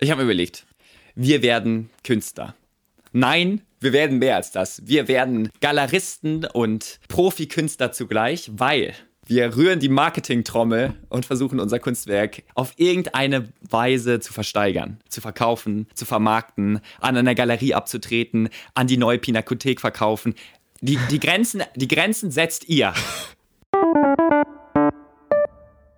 Ich habe mir überlegt, wir werden Künstler. Nein, wir werden mehr als das. Wir werden Galeristen und Profikünstler zugleich, weil wir rühren die Marketingtrommel und versuchen unser Kunstwerk auf irgendeine Weise zu versteigern, zu verkaufen, zu vermarkten, an einer Galerie abzutreten, an die neue Pinakothek verkaufen. Die, die, Grenzen, die Grenzen setzt ihr.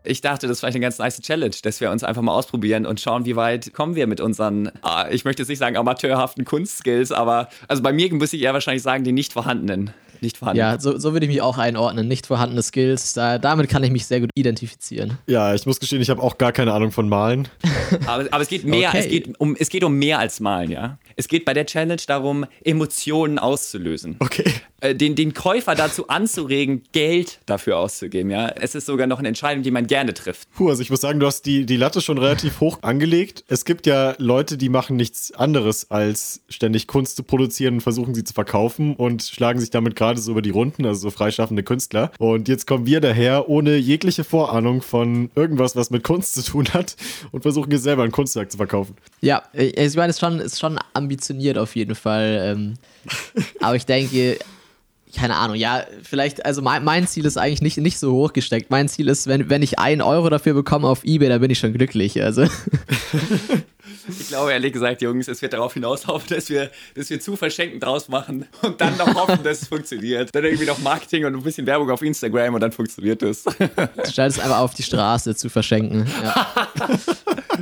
Ich dachte, das ist vielleicht eine ganz nice Challenge, dass wir uns einfach mal ausprobieren und schauen, wie weit kommen wir mit unseren, ah, ich möchte jetzt nicht sagen amateurhaften Kunstskills, aber also bei mir muss ich eher wahrscheinlich sagen, die nicht vorhandenen nicht vorhanden. Ja, so, so würde ich mich auch einordnen. Nicht vorhandene Skills. Da, damit kann ich mich sehr gut identifizieren. Ja, ich muss gestehen, ich habe auch gar keine Ahnung von Malen. aber, aber, es geht mehr, okay. es, geht um, es geht um mehr als Malen, ja. Es geht bei der Challenge darum, Emotionen auszulösen. Okay. Äh, den, den Käufer dazu anzuregen, Geld dafür auszugeben, ja. Es ist sogar noch eine Entscheidung, die man gerne trifft. Puh, also ich muss sagen, du hast die, die Latte schon relativ hoch angelegt. Es gibt ja Leute, die machen nichts anderes, als ständig Kunst zu produzieren und versuchen sie zu verkaufen und schlagen sich damit gerade so über die Runden, also so freischaffende Künstler. Und jetzt kommen wir daher ohne jegliche Vorahnung von irgendwas, was mit Kunst zu tun hat und versuchen jetzt selber ein Kunstwerk zu verkaufen. Ja, ich meine, es ist schon, ist schon ambitioniert auf jeden Fall. Ähm, aber ich denke, keine Ahnung, ja, vielleicht, also mein, mein, Ziel ist eigentlich nicht, nicht so hoch gesteckt. Mein Ziel ist, wenn, wenn ich einen Euro dafür bekomme auf Ebay, dann bin ich schon glücklich. Also. Ich glaube ehrlich gesagt, Jungs, es wird darauf hinauslaufen, dass wir, dass wir zu verschenken draus machen und dann noch hoffen, dass es funktioniert. Dann irgendwie noch Marketing und ein bisschen Werbung auf Instagram und dann funktioniert es. Du stellst einfach auf die Straße zu verschenken. Ja.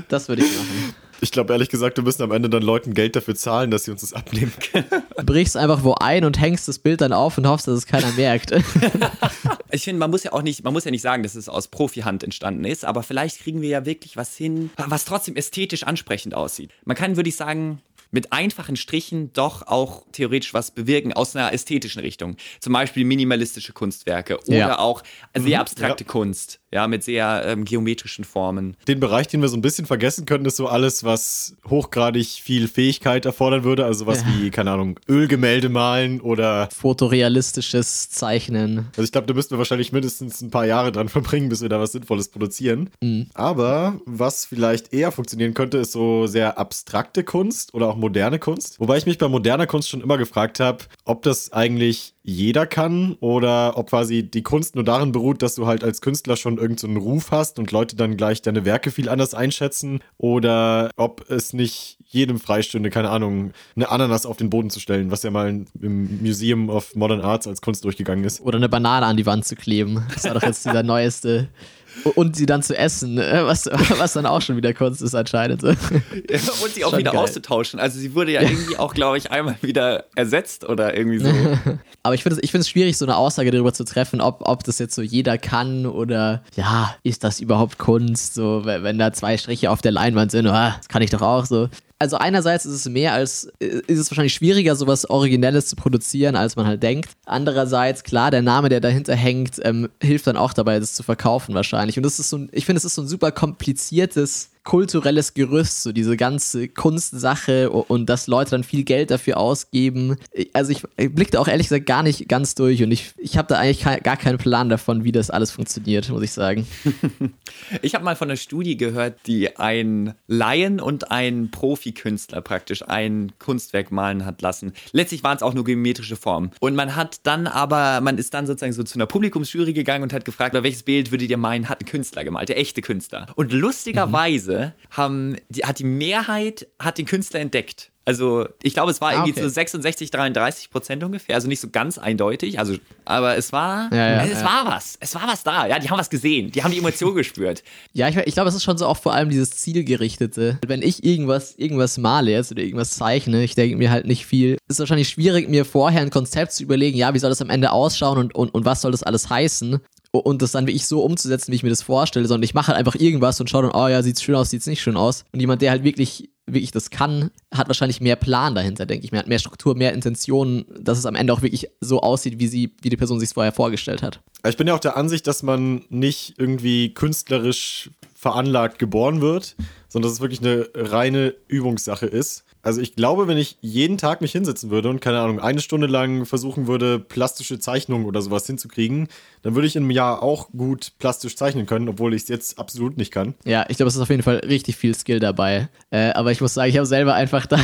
Das würde ich machen. Ich glaube ehrlich gesagt, wir müssen am Ende dann Leuten Geld dafür zahlen, dass sie uns das abnehmen. Du brichst einfach wo ein und hängst das Bild dann auf und hoffst, dass es keiner merkt. ich finde, man muss ja auch nicht, man muss ja nicht sagen, dass es aus Profihand entstanden ist, aber vielleicht kriegen wir ja wirklich was hin, was trotzdem ästhetisch ansprechend aussieht. Man kann, würde ich sagen, mit einfachen Strichen doch auch theoretisch was bewirken aus einer ästhetischen Richtung. Zum Beispiel minimalistische Kunstwerke oder ja. auch sehr mhm. abstrakte ja. Kunst ja, mit sehr ähm, geometrischen Formen. Den Bereich, den wir so ein bisschen vergessen können, ist so alles, was hochgradig viel Fähigkeit erfordern würde. Also was ja. wie, keine Ahnung, Ölgemälde malen oder fotorealistisches Zeichnen. Also ich glaube, da müssten wir wahrscheinlich mindestens ein paar Jahre dran verbringen, bis wir da was Sinnvolles produzieren. Mhm. Aber was vielleicht eher funktionieren könnte, ist so sehr abstrakte Kunst oder auch moderne Kunst. Wobei ich mich bei moderner Kunst schon immer gefragt habe, ob das eigentlich jeder kann oder ob quasi die Kunst nur darin beruht, dass du halt als Künstler schon irgendeinen so Ruf hast und Leute dann gleich deine Werke viel anders einschätzen oder ob es nicht jedem freistünde, keine Ahnung, eine Ananas auf den Boden zu stellen, was ja mal im Museum of Modern Arts als Kunst durchgegangen ist. Oder eine Banane an die Wand zu kleben. Das war doch jetzt dieser neueste und sie dann zu essen, äh, was, was dann auch schon wieder Kunst ist anscheinend. Und sie auch schon wieder geil. auszutauschen. Also sie wurde ja irgendwie auch, glaube ich, einmal wieder ersetzt oder irgendwie so. Aber ich finde es schwierig, so eine Aussage darüber zu treffen, ob, ob das jetzt so jeder kann oder ja, ist das überhaupt Kunst? So, wenn da zwei Striche auf der Leinwand sind, oh, das kann ich doch auch so also einerseits ist es mehr als, äh, ist es wahrscheinlich schwieriger, sowas Originelles zu produzieren, als man halt denkt. Andererseits, klar, der Name, der dahinter hängt, ähm, hilft dann auch dabei, das zu verkaufen wahrscheinlich. Und das ist so, ich finde, es ist so ein super kompliziertes kulturelles Gerüst, so diese ganze Kunstsache und dass Leute dann viel Geld dafür ausgeben. Also ich, ich blickte auch ehrlich gesagt gar nicht ganz durch und ich, ich habe da eigentlich gar keinen Plan davon, wie das alles funktioniert, muss ich sagen. ich habe mal von einer Studie gehört, die ein Laien und ein Profikünstler praktisch ein Kunstwerk malen hat lassen. Letztlich waren es auch nur geometrische Formen. Und man hat dann aber, man ist dann sozusagen so zu einer Publikumsjury gegangen und hat gefragt, welches Bild würdet ihr meinen, hat ein Künstler gemalt, der echte Künstler. Und lustigerweise mhm haben, die, hat die Mehrheit hat den Künstler entdeckt. Also ich glaube, es war ah, irgendwie okay. so 66, 33 Prozent ungefähr, also nicht so ganz eindeutig. Also, aber es war, ja, ja, es ja. war was, es war was da. Ja, die haben was gesehen, die haben die Emotion gespürt. Ja, ich, ich glaube, es ist schon so auch vor allem dieses zielgerichtete. Wenn ich irgendwas, irgendwas male jetzt oder irgendwas zeichne, ich denke mir halt nicht viel. Es ist wahrscheinlich schwierig, mir vorher ein Konzept zu überlegen, ja, wie soll das am Ende ausschauen und, und, und was soll das alles heißen und das dann wie ich so umzusetzen, wie ich mir das vorstelle, sondern ich mache halt einfach irgendwas und schaue dann, oh ja, sieht's schön aus, sieht's nicht schön aus. Und jemand, der halt wirklich, wirklich das kann, hat wahrscheinlich mehr Plan dahinter, denke ich hat mehr Struktur, mehr Intentionen, dass es am Ende auch wirklich so aussieht, wie sie, wie die Person sich vorher vorgestellt hat. Ich bin ja auch der Ansicht, dass man nicht irgendwie künstlerisch veranlagt geboren wird, sondern dass es wirklich eine reine Übungssache ist. Also ich glaube, wenn ich jeden Tag mich hinsetzen würde und keine Ahnung, eine Stunde lang versuchen würde, plastische Zeichnungen oder sowas hinzukriegen, dann würde ich in einem Jahr auch gut plastisch zeichnen können, obwohl ich es jetzt absolut nicht kann. Ja, ich glaube, es ist auf jeden Fall richtig viel Skill dabei. Äh, aber ich muss sagen, ich habe selber einfach da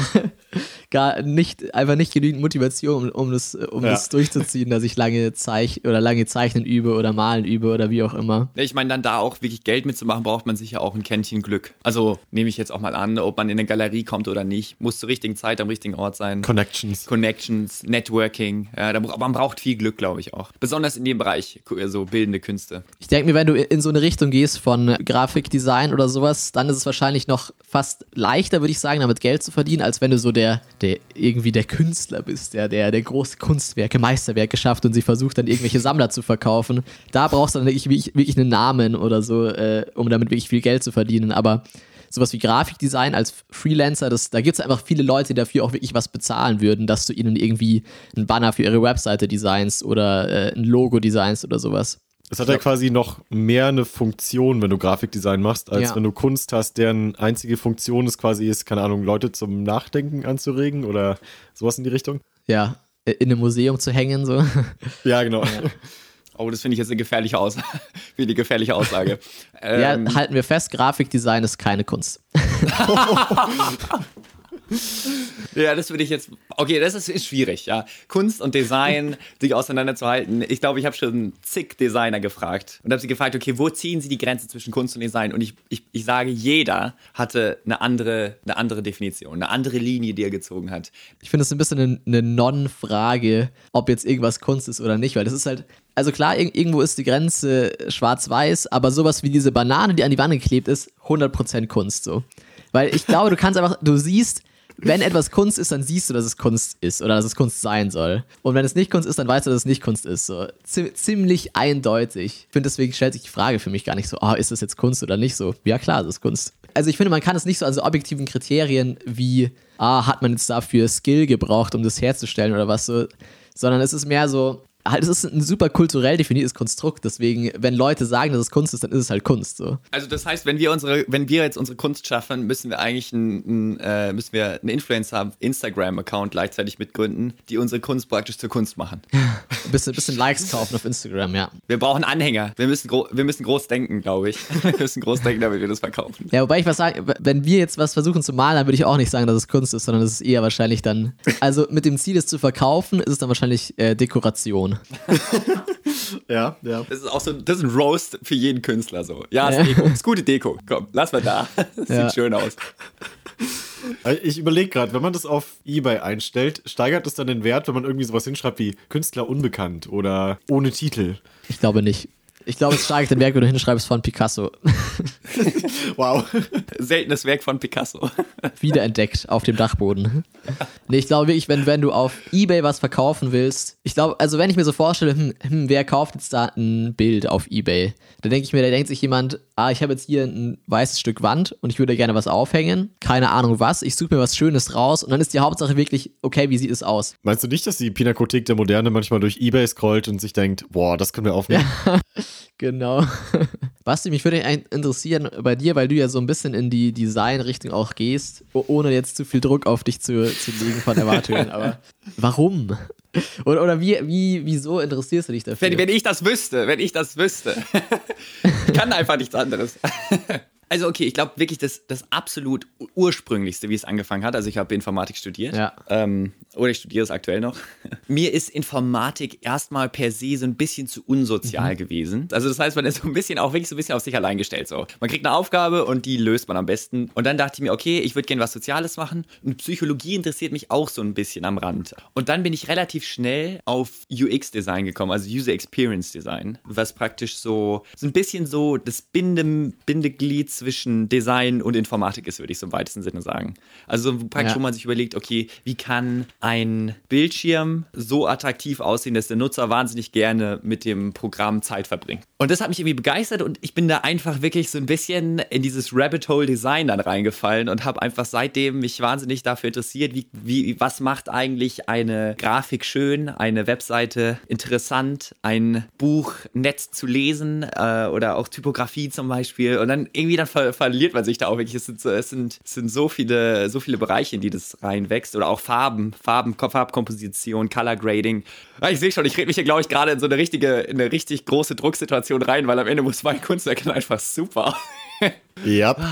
gar nicht, einfach nicht genügend Motivation, um, um das, um Ja. das durchzuziehen, dass ich lange zeich oder lange zeichnen übe oder malen übe oder wie auch immer. Ich meine, dann da auch wirklich Geld mitzumachen, braucht man sicher auch ein Kännchen Glück. Also nehme ich jetzt auch mal an, ob man in eine Galerie kommt oder nicht, muss zur richtigen Zeit am richtigen Ort sein. Connections. Connections, Networking. Ja, da, man braucht viel Glück, glaube ich auch. Besonders in dem Bereich, so bildende Künste. Ich denke mir, wenn du in so eine Richtung gehst von Grafikdesign oder sowas, dann ist es wahrscheinlich noch fast leichter, würde ich sagen, damit Geld zu verdienen, als wenn du so der, der irgendwie der Künstler bist, der, der, der große Kunstwerke, Meisterwerke schafft und sie versucht dann irgendwelche Sammler zu verkaufen. Da brauchst du dann wirklich, wirklich, wirklich einen Namen oder so, äh, um damit wirklich viel Geld zu verdienen. Aber sowas wie Grafikdesign als Freelancer, das, da gibt es einfach viele Leute, die dafür auch wirklich was bezahlen würden, dass du ihnen irgendwie einen Banner für ihre Webseite designst oder äh, ein Logo designst oder sowas. Es hat ja quasi noch mehr eine Funktion, wenn du Grafikdesign machst, als Ja. wenn du Kunst hast, deren einzige Funktion ist quasi ist, keine Ahnung, Leute zum Nachdenken anzuregen oder sowas in die Richtung. ja, in einem Museum zu hängen, so. Ja, genau. Oh, das finde ich jetzt eine gefährliche Aussage. Wie eine gefährliche Aussage. Ja, Ähm, halten wir fest, Grafikdesign ist keine Kunst. Ja, das würde ich jetzt. Okay, das ist, ist schwierig, ja. Kunst und Design, sich auseinanderzuhalten. Ich glaube, ich habe schon zig Designer gefragt und habe sie gefragt, okay, wo ziehen sie die Grenze zwischen Kunst und Design? Und ich, ich, ich sage, jeder hatte eine andere, eine andere Definition, eine andere Linie, die er gezogen hat. Ich finde es ein bisschen eine, eine Non-Frage, ob jetzt irgendwas Kunst ist oder nicht, weil das ist halt, also klar, ir irgendwo ist die Grenze schwarz-weiß, aber sowas wie diese Banane, die an die Wand geklebt ist, 100% Kunst so. Weil ich glaube, du kannst einfach, du siehst, wenn etwas Kunst ist, dann siehst du, dass es Kunst ist oder dass es Kunst sein soll. Und wenn es nicht Kunst ist, dann weißt du, dass es nicht Kunst ist. So. Zi ziemlich eindeutig. Ich finde, deswegen stellt sich die Frage für mich gar nicht so, ah, ist das jetzt Kunst oder nicht so? Ja, klar, es ist Kunst. Also ich finde, man kann es nicht so an so objektiven Kriterien wie, ah, hat man jetzt dafür Skill gebraucht, um das herzustellen oder was so, sondern es ist mehr so, es ist ein super kulturell definiertes Konstrukt. Deswegen, wenn Leute sagen, dass es Kunst ist, dann ist es halt Kunst. So. Also das heißt, wenn wir unsere, wenn wir jetzt unsere Kunst schaffen, müssen wir eigentlich einen, äh, müssen wir einen Influencer Instagram-Account gleichzeitig mitgründen, die unsere Kunst praktisch zur Kunst machen. Ein bisschen, bisschen Likes kaufen auf Instagram, ja. Wir brauchen Anhänger. Wir müssen, wir müssen groß denken, glaube ich. Wir müssen groß denken, damit wir das verkaufen. Ja, wobei ich was sage, wenn wir jetzt was versuchen zu malen, dann würde ich auch nicht sagen, dass es Kunst ist, sondern es ist eher wahrscheinlich dann, also mit dem Ziel, es zu verkaufen, ist es dann wahrscheinlich äh, Dekoration. Ja, ja. Das ist auch so, das ist ein Roast für jeden Künstler so. Ja, ist Ja. Deko. Ist gute Deko. Komm, lass mal da. Das Ja. sieht schön aus. Ich überlege gerade, wenn man das auf Ebay einstellt, steigert es dann den Wert, wenn man irgendwie sowas hinschreibt wie Künstler unbekannt oder ohne Titel. Ich glaube nicht. Ich glaube, es steigt den Werk, wenn du hinschreibst von Picasso. Wow. Seltenes Werk von Picasso. Wiederentdeckt auf dem Dachboden. Nee, ich glaube wirklich, wenn, wenn du auf Ebay was verkaufen willst, ich glaube, also wenn ich mir so vorstelle, hm, hm, wer kauft jetzt da ein Bild auf Ebay? Dann denke ich mir, da denkt sich jemand, ah, ich habe jetzt hier ein weißes Stück Wand und ich würde gerne was aufhängen. Keine Ahnung was. Ich suche mir was Schönes raus und dann ist die Hauptsache wirklich, okay, wie sieht es aus? Meinst du nicht, dass die Pinakothek der Moderne manchmal durch Ebay scrollt und sich denkt, boah, das können wir aufnehmen? Genau. Basti, mich würde interessieren bei dir, weil du ja so ein bisschen in die Design-Richtung auch gehst, ohne jetzt zu viel Druck auf dich zu, zu legen von Erwartungen. Aber warum? Oder, oder wie, wie, wieso interessierst du dich dafür? Wenn, wenn ich das wüsste, wenn ich das wüsste. ich kann einfach nichts anderes. Also okay, ich glaube wirklich das, das absolut ursprünglichste, wie es angefangen hat. Also ich habe Informatik studiert. Ja. Ähm, oder ich studiere es aktuell noch. Mir ist Informatik erstmal per se so ein bisschen zu unsozial gewesen. Also das heißt, man ist so ein bisschen auch wirklich so ein bisschen auf sich allein gestellt. So. Man kriegt eine Aufgabe und die löst man am besten. Und dann dachte ich mir, okay, ich würde gerne was Soziales machen. Und Psychologie interessiert mich auch so ein bisschen am Rand. Und dann bin ich relativ schnell auf UX-Design gekommen, also User Experience Design, was praktisch so, so ein bisschen so das Binde, Bindeglied zwischen Design und Informatik ist, würde ich so im weitesten Sinne sagen. Also so praktisch, Ja. wo man sich überlegt, okay, wie kann ein Bildschirm so attraktiv aussehen, dass der Nutzer wahnsinnig gerne mit dem Programm Zeit verbringt. Und das hat mich irgendwie begeistert und ich bin da einfach wirklich so ein bisschen in dieses Rabbit Hole Design dann reingefallen und habe einfach seitdem mich wahnsinnig dafür interessiert, wie, wie, was macht eigentlich eine Grafik schön, eine Webseite interessant, ein Buch nett zu lesen äh, oder auch Typografie zum Beispiel. Und dann irgendwie, dann ver verliert man sich da auch wirklich. Es sind, so, es sind, es sind so viele, so viele Bereiche, in die das reinwächst. Oder auch Farben, Farben, Farbkomposition, Color Grading. Ja, ich sehe schon, ich rede mich hier, glaube ich, gerade in so eine richtige, in eine richtig große Drucksituation rein, weil am Ende muss mein Kunstwerk einfach super. Ja.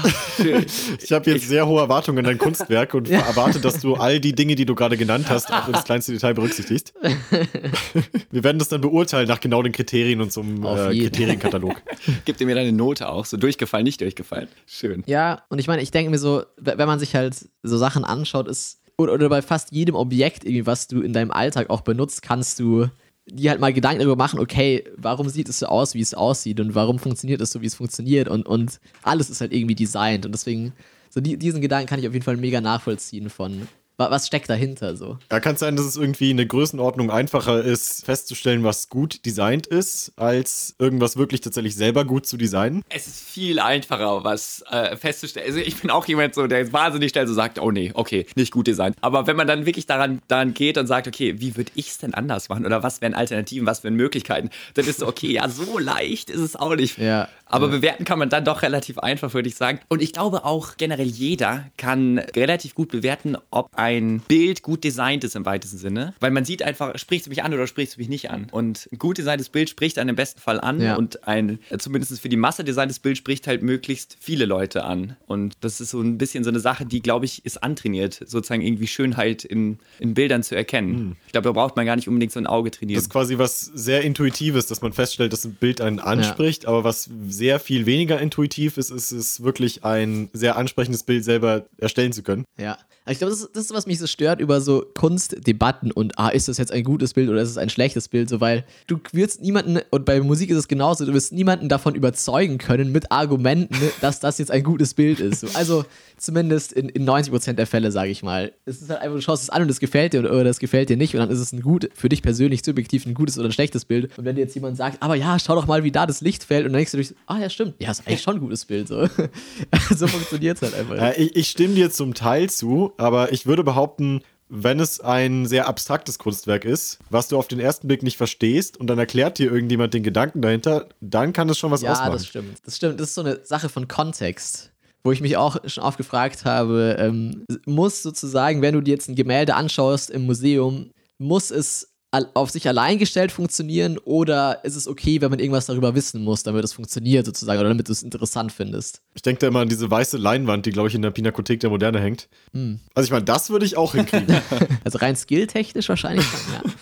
Ich habe jetzt sehr hohe Erwartungen an dein Kunstwerk und erwarte, dass du all die Dinge, die du gerade genannt hast, auch ins kleinste Detail berücksichtigst. Wir werden das dann beurteilen nach genau den Kriterien und so einem äh, Kriterienkatalog. Gib dir mir deine Note auch, so durchgefallen, nicht durchgefallen. Schön. Ja, und ich meine, ich denke mir so, wenn man sich halt so Sachen anschaut, ist oder, oder bei fast jedem Objekt, irgendwie, was du in deinem Alltag auch benutzt, kannst du die halt mal Gedanken darüber machen, okay, warum sieht es so aus, wie es aussieht und warum funktioniert es so, wie es funktioniert und, und alles ist halt irgendwie designt und deswegen, so die, diesen Gedanken kann ich auf jeden Fall mega nachvollziehen von, was steckt dahinter so? Ja, kann es sein, dass es irgendwie in der Größenordnung einfacher ist, festzustellen, was gut designt ist, als irgendwas wirklich tatsächlich selber gut zu designen? Es ist viel einfacher, was äh, festzustellen. Also ich bin auch jemand so, der wahnsinnig schnell so sagt, oh nee, okay, nicht gut designt. Aber wenn man dann wirklich daran, daran geht und sagt, okay, wie würde ich es denn anders machen? Oder was wären Alternativen, was wären Möglichkeiten? Dann ist so, okay, ja, so leicht ist es auch nicht. Ja. Aber ja. bewerten kann man dann doch relativ einfach, würde ich sagen. Und ich glaube auch generell jeder kann relativ gut bewerten, ob ein Bild gut designt ist im weitesten Sinne. Weil man sieht einfach, sprichst du mich an oder sprichst du mich nicht an? Und ein gut designtes Bild spricht einen im besten Fall an ja. und ein, zumindest für die Masse designtes Bild spricht halt möglichst viele Leute an. Und das ist so ein bisschen so eine Sache, die, glaube ich, ist antrainiert, sozusagen irgendwie Schönheit in, in Bildern zu erkennen. Hm. Ich glaube, da braucht man gar nicht unbedingt so ein Auge trainieren. Das ist quasi was sehr Intuitives, dass man feststellt, dass ein Bild einen anspricht, ja. aber was sehr viel weniger intuitiv ist, ist es wirklich ein sehr ansprechendes Bild selber erstellen zu können. Ja. Ich glaube, das, das, ist, was mich so stört über so Kunstdebatten und, ah, ist das jetzt ein gutes Bild oder ist es ein schlechtes Bild? So, weil du wirst niemanden, und bei Musik ist es genauso, du wirst niemanden davon überzeugen können mit Argumenten, dass das jetzt ein gutes Bild ist. So, also zumindest in, in 90% der Fälle, sage ich mal. Es ist halt einfach, du schaust es an und es gefällt dir oder, das gefällt dir nicht und dann ist es ein gut, für dich persönlich subjektiv ein gutes oder ein schlechtes Bild. Und wenn dir jetzt jemand sagt, aber ja, schau doch mal, wie da das Licht fällt und dann denkst du dich, ah ja, stimmt, ja, ist eigentlich schon ein gutes Bild. So, so funktioniert es halt einfach. Ja, ich, ich stimme dir zum Teil zu, aber ich würde behaupten, wenn es ein sehr abstraktes Kunstwerk ist, was du auf den ersten Blick nicht verstehst und dann erklärt dir irgendjemand den Gedanken dahinter, dann kann es schon was ja, ausmachen. Ja, das stimmt. Das stimmt. Das ist so eine Sache von Kontext wo ich mich auch schon oft gefragt habe, ähm, muss sozusagen, wenn du dir jetzt ein Gemälde anschaust im Museum, muss es auf sich allein gestellt funktionieren oder ist es okay, wenn man irgendwas darüber wissen muss, damit es funktioniert sozusagen oder damit du es interessant findest? Ich denke da immer an diese weiße Leinwand, die glaube ich in der Pinakothek der Moderne hängt. Hm. Also ich meine, das würde ich auch hinkriegen. also rein skilltechnisch wahrscheinlich ja.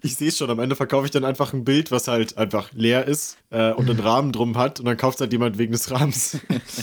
Ich sehe es schon, am Ende verkaufe ich dann einfach ein Bild, was halt einfach leer ist äh, und einen Rahmen drum hat und dann kauft es halt jemand wegen des Rahmens.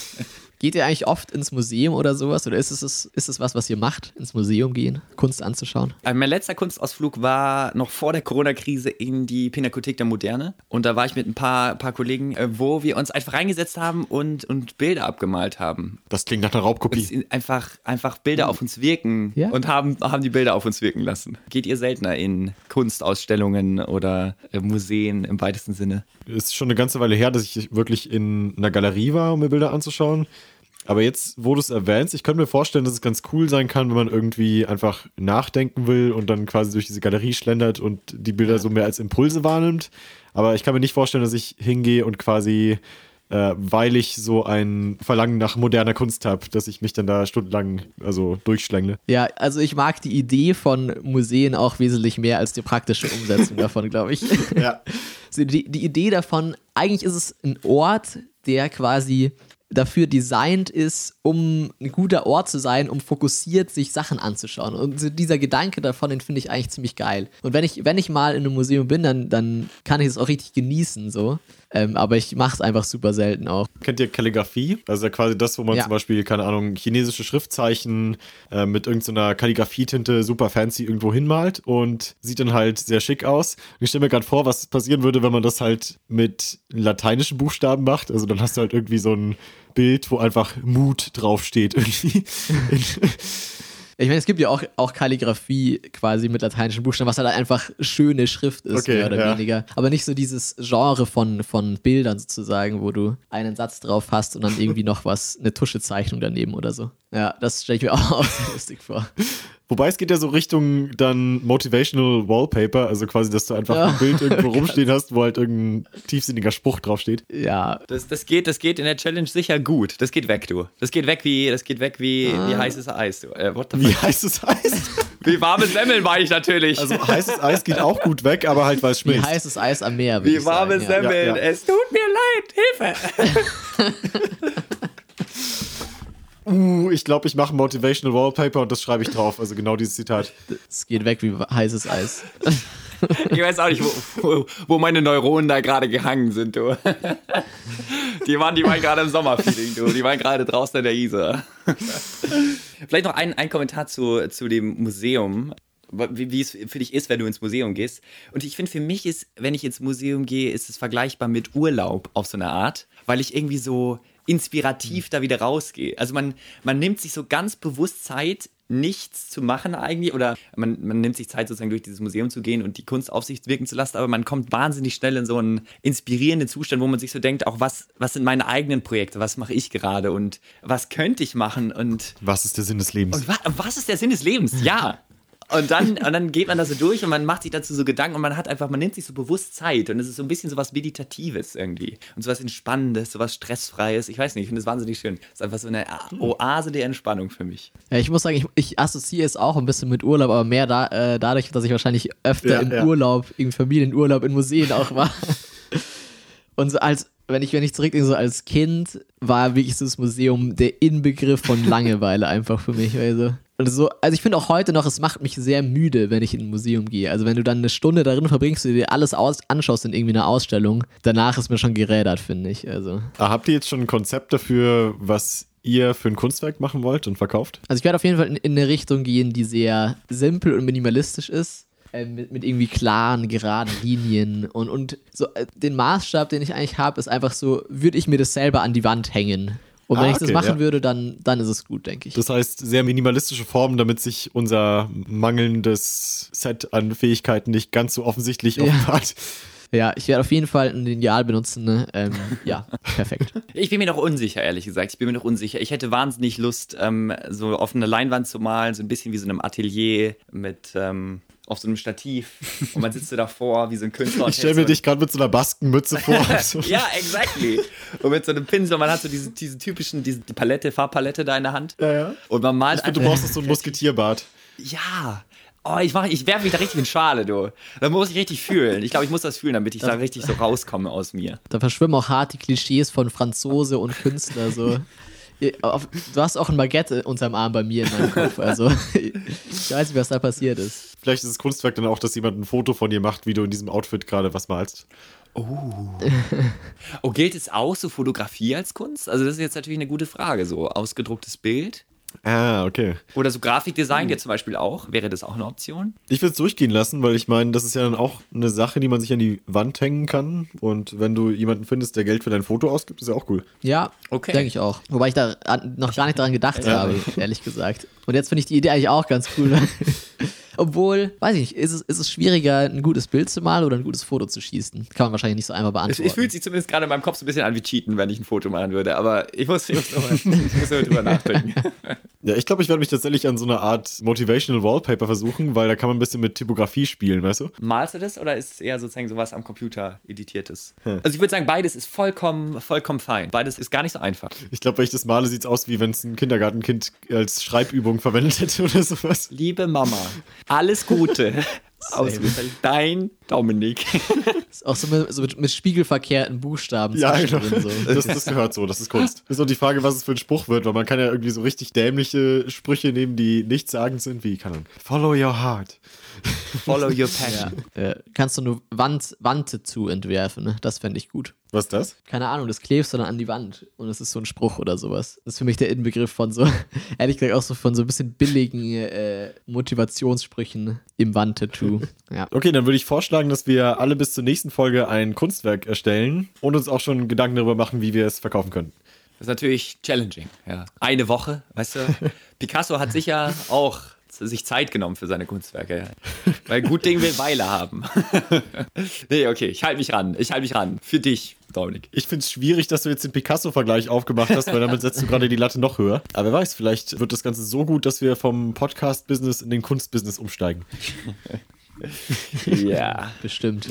Geht ihr eigentlich oft ins Museum oder sowas? Oder ist es, ist es was, was ihr macht, ins Museum gehen, Kunst anzuschauen? Also mein letzter Kunstausflug war noch vor der Corona-Krise in die Pinakothek der Moderne. Und da war ich mit ein paar, paar Kollegen, äh, wo wir uns einfach reingesetzt haben und, und Bilder abgemalt haben. Das klingt nach einer Raubkopie. Einfach, einfach Bilder auf uns wirken ja? und haben, haben die Bilder auf uns wirken lassen. Geht ihr seltener in Kunstausstellungen oder äh, Museen im weitesten Sinne? Ist schon eine ganze Weile her, dass ich wirklich in einer Galerie war, um mir Bilder anzuschauen. Aber jetzt, wo du es erwähnst, ich könnte mir vorstellen, dass es ganz cool sein kann, wenn man irgendwie einfach nachdenken will und dann quasi durch diese Galerie schlendert und die Bilder so mehr als Impulse wahrnimmt. Aber ich kann mir nicht vorstellen, dass ich hingehe und quasi, äh, weil ich so ein Verlangen nach moderner Kunst habe, dass ich mich dann da stundenlang also durchschlängle. Ja, also ich mag die Idee von Museen auch wesentlich mehr als die praktische Umsetzung davon, glaube ich. Ja. Also die, die Idee davon, eigentlich ist es ein Ort, der quasi dafür designt ist, um ein guter Ort zu sein, um fokussiert sich Sachen anzuschauen. Und dieser Gedanke davon, den finde ich eigentlich ziemlich geil. Und wenn ich, wenn ich mal in einem Museum bin, dann, dann kann ich es auch richtig genießen, so. Ähm, aber ich mache es einfach super selten auch. Kennt ihr Kalligrafie? Also quasi das, wo man ja. zum Beispiel, keine Ahnung, chinesische Schriftzeichen äh, mit irgendeiner Kalligrafietinte super fancy irgendwo hinmalt und sieht dann halt sehr schick aus. Und ich stelle mir gerade vor, was passieren würde, wenn man das halt mit lateinischen Buchstaben macht. Also dann hast du halt irgendwie so ein Bild, wo einfach Mut draufsteht irgendwie. Ich meine, es gibt ja auch, auch Kalligrafie quasi mit lateinischen Buchstaben, was halt einfach schöne Schrift ist, okay, mehr oder ja. weniger. Aber nicht so dieses Genre von, von Bildern sozusagen, wo du einen Satz drauf hast und dann irgendwie noch was, eine Tuschezeichnung daneben oder so. Ja, das stelle ich mir auch, auch sehr lustig vor. Wobei es geht ja so Richtung dann Motivational Wallpaper, also quasi, dass du einfach Ja. ein Bild irgendwo rumstehen hast, wo halt irgendein tiefsinniger Spruch draufsteht. Ja, Das, das, geht, das geht in der Challenge sicher gut. Das geht weg, du. Das geht weg wie, das geht weg wie, wie heißes Eis, du. Äh, what the Wie fuck? heißes Eis? Wie warme Semmeln meine ich natürlich. Also heißes Eis geht auch gut weg, aber halt, weil es wie schmilzt. heißes Eis am Meer. wie ich warme sagen, ja. Semmeln. Ja, ja. Es tut mir leid. Hilfe. Uh, ich glaube, ich mache ein Motivational Wallpaper und das schreibe ich drauf. Also genau dieses Zitat. Es geht weg wie heißes Eis. Ich weiß auch nicht, wo, wo, wo meine Neuronen da gerade gehangen sind, du. Die waren, die waren gerade im Sommerfeeling, du. Die waren gerade draußen in der Isar. Vielleicht noch ein, ein Kommentar zu, zu dem Museum. Wie, wie es für dich ist, wenn du ins Museum gehst. Und ich finde, für mich ist, wenn ich ins Museum gehe, ist es vergleichbar mit Urlaub auf so eine Art, weil ich irgendwie so inspirativ da wieder rausgehe. Also man, man nimmt sich so ganz bewusst Zeit, nichts zu machen eigentlich oder man, man nimmt sich Zeit sozusagen durch dieses Museum zu gehen und die Kunst auf sich wirken zu lassen, aber man kommt wahnsinnig schnell in so einen inspirierenden Zustand, wo man sich so denkt, auch was, was sind meine eigenen Projekte, was mache ich gerade und was könnte ich machen und Was ist der Sinn des Lebens? und wa was ist der Sinn des Lebens? Ja. Und dann, und dann geht man da so durch und man macht sich dazu so Gedanken und man hat einfach, man nimmt sich so bewusst Zeit und es ist so ein bisschen so was Meditatives irgendwie und so was Entspannendes, so was Stressfreies. Ich weiß nicht, ich finde es wahnsinnig schön. Es ist einfach so eine Oase der Entspannung für mich. Ja, ich muss sagen, ich, ich assoziiere es auch ein bisschen mit Urlaub, aber mehr da, äh, dadurch, dass ich wahrscheinlich öfter Ja, im ja. Urlaub, im Familienurlaub in Museen auch war. Und so als, wenn ich, wenn ich zurückdenke, so als Kind war wirklich so das Museum der Inbegriff von Langeweile einfach für mich. Also, so, also ich finde auch heute noch, es macht mich sehr müde, wenn ich in ein Museum gehe. Also wenn du dann eine Stunde darin verbringst, du dir alles aus, anschaust in irgendwie einer Ausstellung, danach ist mir schon gerädert, finde ich. Also. Ah, habt ihr jetzt schon ein Konzept dafür, was ihr für ein Kunstwerk machen wollt und verkauft? Also ich werde auf jeden Fall in, in eine Richtung gehen, die sehr simpel und minimalistisch ist. äh, Mit, mit irgendwie klaren, geraden Linien und, und so äh, den Maßstab, den ich eigentlich habe, ist einfach so, würde ich mir das selber an die Wand hängen. Und wenn Ah, ich das okay, machen ja. würde, dann, dann ist es gut, denke ich. Das heißt, sehr minimalistische Formen, damit sich unser mangelndes Set an Fähigkeiten nicht ganz so offensichtlich offenbart. ja, ich werde auf jeden Fall ein Lineal benutzen. Ne? Ähm, ja, perfekt. Ich bin mir noch unsicher, ehrlich gesagt. Ich bin mir noch unsicher. Ich hätte wahnsinnig Lust, ähm, so auf eine Leinwand zu malen, so ein bisschen wie so einem Atelier mit ähm, auf so einem Stativ. Und man sitzt so davor wie so ein Künstler. und Ich stelle mir so dich gerade mit so einer Baskenmütze vor. Ja, exactly. Und mit so einem Pinsel, und man hat so diese, diese typischen, diese die Palette, Farbpalette da in der Hand. Ja, ja. Und man malt Und du einfach- brauchst so ein Musketierbart. Ja. Oh, ich, mach- ich werfe mich da richtig in Schale, du. Da muss ich richtig fühlen. Ich glaube, ich muss das fühlen, damit ich da richtig so rauskomme aus mir. Da verschwimmen auch hart die Klischees von Franzose und Künstler. So. Du hast auch ein Baguette unterm Arm bei mir in meinem Kopf. Also ich weiß nicht, was da passiert ist. Vielleicht ist das Kunstwerk dann auch, dass jemand ein Foto von dir macht, wie du in diesem Outfit gerade was malst. Oh, gilt es auch so Fotografie als Kunst? Also, das ist jetzt natürlich eine gute Frage. So ausgedrucktes Bild. Ah, okay. Oder so Grafikdesign jetzt zum Beispiel auch. Wäre das auch eine Option? Ich will es durchgehen lassen, weil ich meine, das ist ja dann auch eine Sache, die man sich an die Wand hängen kann. Und wenn du jemanden findest, der Geld für dein Foto ausgibt, ist ja auch cool. Ja, Okay. denke ich auch. Wobei ich da noch gar nicht daran gedacht habe, ehrlich gesagt. Und jetzt finde ich die Idee eigentlich auch ganz cool. Obwohl, weiß ich nicht, ist es, ist es schwieriger, ein gutes Bild zu malen oder ein gutes Foto zu schießen? Kann man wahrscheinlich nicht so einmal beantworten. es fühlt sich zumindest gerade in meinem Kopf so ein bisschen an wie Cheaten, wenn ich ein Foto machen würde. Aber ich muss, ich muss, noch mal, ich muss noch mal drüber nachdenken. Ja, ich glaube, ich werde mich tatsächlich an so eine Art Motivational Wallpaper versuchen, weil da kann man ein bisschen mit Typografie spielen, weißt du? Malst du das oder ist es eher sozusagen sowas am Computer editiertes? Also ich würde sagen, beides ist vollkommen, vollkommen fein. Beides ist gar nicht so einfach. Ich glaube, wenn ich das male, sieht es aus, wie wenn es ein Kindergartenkind als Schreibübung verwendet hätte oder sowas. Liebe Mama, alles Gute. Ausgezeichnet. Dein Dominik. Ist auch so mit, so mit, mit spiegelverkehrten Buchstaben Ja, genau. so. Das, das gehört so, das ist Kunst. Ist auch die Frage, was es für ein Spruch wird, weil man kann ja irgendwie so richtig dämliche Sprüche nehmen, die nichtssagend sind, wie, kann man, follow your heart. Follow your passion. Ja. Äh, kannst du nur Wand, Wante zu entwerfen, ne? Das fände ich gut. Was ist das? Keine Ahnung, das klebst du dann an die Wand und es ist so ein Spruch oder sowas. Das ist für mich der Inbegriff von so, ehrlich gesagt auch so von so ein bisschen billigen äh, Motivationssprüchen im Wandtattoo. Ja. Okay, dann würde ich vorschlagen, dass wir alle bis zur nächsten Folge ein Kunstwerk erstellen und uns auch schon Gedanken darüber machen, wie wir es verkaufen können. Das ist natürlich challenging. Ja. Eine Woche, weißt du? Picasso hat sicher auch sich Zeit genommen für seine Kunstwerke. Weil gut Ding will Weile haben. nee, okay, ich halte mich ran. Ich halte mich ran. Für dich. Dominik. Ich finde es schwierig, dass du jetzt den Picasso-Vergleich aufgemacht hast, weil damit setzt du gerade die Latte noch höher. Aber wer weiß, vielleicht wird das Ganze so gut, dass wir vom Podcast-Business in den Kunst-Business umsteigen. Ja. Bestimmt.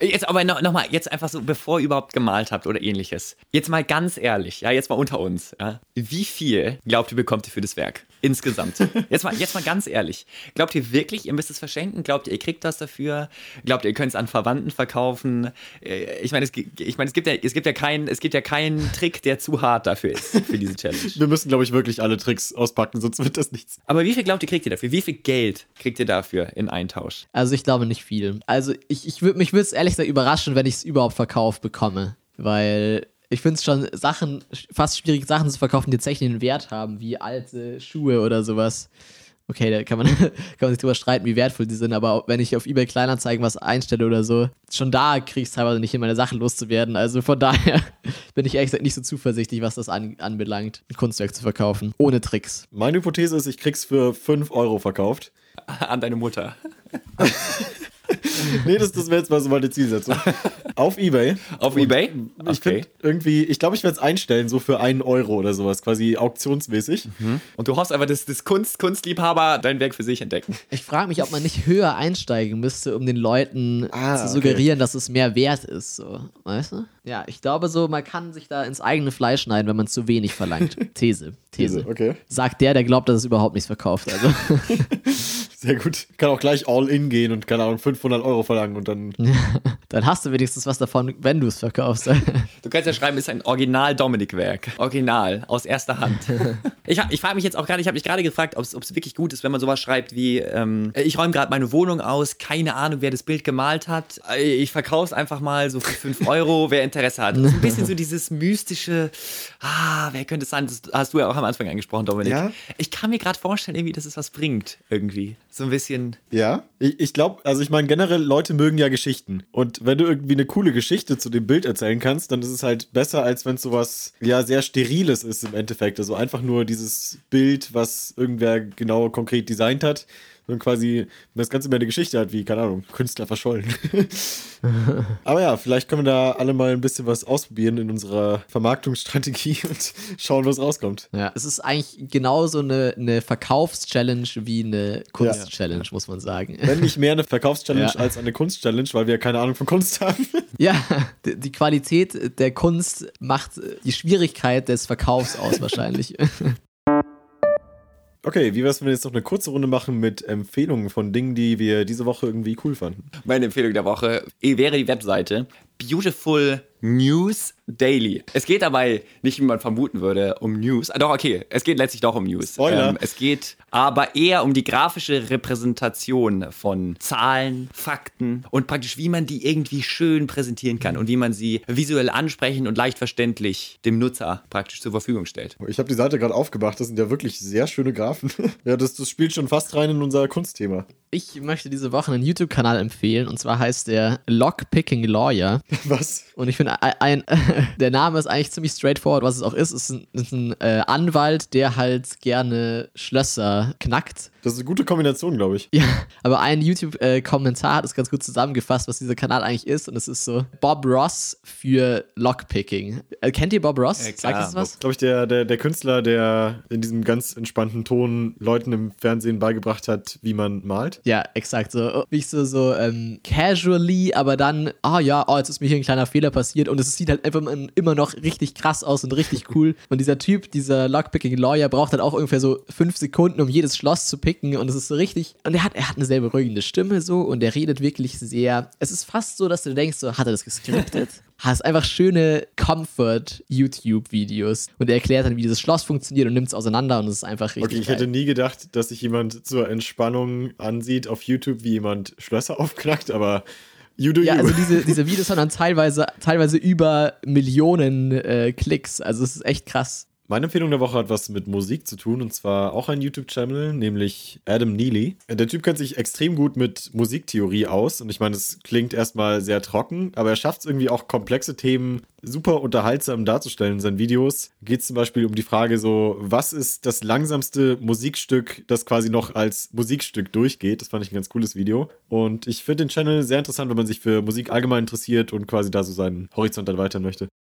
Jetzt aber noch, noch mal, jetzt einfach so, bevor ihr überhaupt gemalt habt oder ähnliches. Jetzt mal ganz ehrlich, ja, jetzt mal unter uns. Ja. Wie viel glaubt ihr, bekommt ihr für das Werk? Insgesamt. Jetzt mal, jetzt mal ganz ehrlich. Glaubt ihr wirklich, ihr müsst es verschenken? Glaubt ihr, ihr kriegt das dafür? Glaubt ihr, ihr könnt es an Verwandten verkaufen? Äh, Ich meine, es, ich meine, es gibt ja, es gibt ja keinen, es gibt ja keinen Trick, der zu hart dafür ist, für diese Challenge. Wir müssen, glaube ich, wirklich alle Tricks auspacken, sonst wird das nichts. Aber wie viel glaubt ihr, kriegt ihr dafür? Wie viel Geld kriegt ihr dafür in Eintausch? Also ich glaube nicht viel. Also ich, ich würd, mich würde es ehrlich gesagt überraschen, wenn ich es überhaupt verkauft bekomme. Weil ich finde es schon Sachen, fast schwierig, Sachen zu verkaufen, die tatsächlich einen Wert haben, wie alte Schuhe oder sowas. Okay, da kann man, kann man sich drüber streiten, wie wertvoll die sind, aber wenn ich auf eBay Kleinanzeigen was einstelle oder so, schon da kriege ich es teilweise nicht hin, meine Sachen loszuwerden. Also von daher bin ich ehrlich gesagt nicht so zuversichtlich, was das an, anbelangt, ein Kunstwerk zu verkaufen. Ohne Tricks. Meine Hypothese ist, ich krieg's für 5 Euro verkauft. An deine Mutter. Nee, das, das wäre jetzt mal so meine Zielsetzung. Auf Ebay. Auf Ebay? Ich finde irgendwie, ich glaube, ich werde es einstellen, so für einen Euro oder sowas, quasi auktionsmäßig. Und du hoffst einfach, dass das Kunst, Kunstliebhaber dein Werk für sich entdecken. Ich frage mich, ob man nicht höher einsteigen müsste, um den Leuten Ah, zu okay. suggerieren, dass es mehr wert ist. So. Weißt du? Ja, ich glaube so, man kann sich da ins eigene Fleisch schneiden, wenn man zu wenig verlangt. These. These. Okay, Sagt der, der glaubt, dass es überhaupt nichts verkauft. Also, sehr gut. Kann auch gleich all in gehen und, keine Ahnung, 500 Euro verlangen und dann. dann hast du wenigstens was davon, wenn du es verkaufst. Du kannst ja schreiben, ist ein Original-Dominik-Werk. Original, aus erster Hand. Ich, ich frage mich jetzt auch gerade, ich habe mich gerade gefragt, ob es wirklich gut ist, wenn man sowas schreibt wie, ähm, ich räume gerade meine Wohnung aus, keine Ahnung, wer das Bild gemalt hat. Äh, Ich verkaufe es einfach mal so für 5 Euro, wer Interesse hat. Das ist ein bisschen so dieses mystische, ah, wer könnte es sein? Das hast du ja auch am Anfang angesprochen, Dominik. Ja. Ich kann mir gerade vorstellen, irgendwie, dass es was bringt, irgendwie. So ein bisschen. Ja, ich, ich glaube, also ich meine, generell, Leute mögen ja Geschichten. Und wenn du irgendwie eine coole Geschichte zu dem Bild erzählen kannst, dann ist es halt besser, als wenn es sowas, ja, sehr Steriles ist im Endeffekt. Also einfach nur dieses Bild, was irgendwer genau konkret designt hat. Und quasi das Ganze mehr eine Geschichte hat, wie, keine Ahnung, Künstler verschollen. Aber ja, vielleicht können wir da alle mal ein bisschen was ausprobieren in unserer Vermarktungsstrategie und schauen, was rauskommt. ja, es ist eigentlich genauso eine, eine Verkaufschallenge wie eine Kunstchallenge, muss man sagen. Wenn nicht mehr eine Verkaufschallenge Ja. als eine Kunstchallenge, weil wir keine Ahnung von Kunst haben. Ja, die Qualität der Kunst macht die Schwierigkeit des Verkaufs aus wahrscheinlich. Okay, wie wär's, wenn wir jetzt noch eine kurze Runde machen mit Empfehlungen von Dingen, die wir diese Woche irgendwie cool fanden? Meine Empfehlung der Woche wäre die Webseite Beautiful News Daily. Es geht dabei nicht, wie man vermuten würde, um News. Ah, doch, okay, es geht letztlich doch um News. Ähm, Spoiler. es geht aber eher um die grafische Repräsentation von Zahlen, Fakten und praktisch, wie man die irgendwie schön präsentieren kann und wie man sie visuell ansprechend und leicht verständlich dem Nutzer praktisch zur Verfügung stellt. Ich habe die Seite gerade aufgemacht, das sind ja wirklich sehr schöne Graphen. ja, das, das spielt schon fast rein in unser Kunstthema. Ich möchte diese Woche einen YouTube-Kanal empfehlen und zwar heißt der Lockpicking Lawyer. Was? Und ich finde, ein, ein, der Name ist eigentlich ziemlich straightforward, was es auch ist. Es ist ein, ist ein äh, Anwalt, der halt gerne Schlösser knackt. Das ist eine gute Kombination, glaube ich. Ja, aber ein YouTube-Kommentar hat es ganz gut zusammengefasst, was dieser Kanal eigentlich ist. Und es ist so Bob Ross für Lockpicking. Äh, kennt ihr Bob Ross? Ja, klar. Sagt das was? Glaube ich, der, der, der Künstler, der in diesem ganz entspannten Ton Leuten im Fernsehen beigebracht hat, wie man malt. Ja, exakt. So, wie ich so, so ähm, casually, aber dann, ah ja, oh, jetzt ist mir hier ein kleiner Fehler passiert und es sieht halt einfach immer noch richtig krass aus und richtig cool. Und dieser Typ, dieser Lockpicking-Lawyer, braucht halt auch ungefähr so fünf Sekunden, um jedes Schloss zu picken und es ist so richtig. Und er hat, er hat eine sehr beruhigende Stimme so und er redet wirklich sehr. Es ist fast so, dass du denkst, so, hat er das geskriptet? Hast einfach schöne Comfort-YouTube-Videos und er erklärt dann, wie dieses Schloss funktioniert und nimmt es auseinander und es ist einfach richtig. Okay, ich geil. hätte nie gedacht, dass sich jemand zur Entspannung ansieht auf YouTube, wie jemand Schlösser aufknackt, aber you do Ja, you. also diese, diese Videos haben dann teilweise, teilweise über Millionen äh, Klicks. Also es ist echt krass. Meine Empfehlung der Woche hat was mit Musik zu tun und zwar auch ein YouTube-Channel, nämlich Adam Neely. Der Typ kennt sich extrem gut mit Musiktheorie aus und ich meine, es klingt erstmal sehr trocken, aber er schafft es irgendwie auch komplexe Themen super unterhaltsam darzustellen in seinen Videos. Geht es zum Beispiel um die Frage so, was ist das langsamste Musikstück, das quasi noch als Musikstück durchgeht? Das fand ich ein ganz cooles Video. Und ich finde den Channel sehr interessant, wenn man sich für Musik allgemein interessiert und quasi da so seinen Horizont erweitern möchte.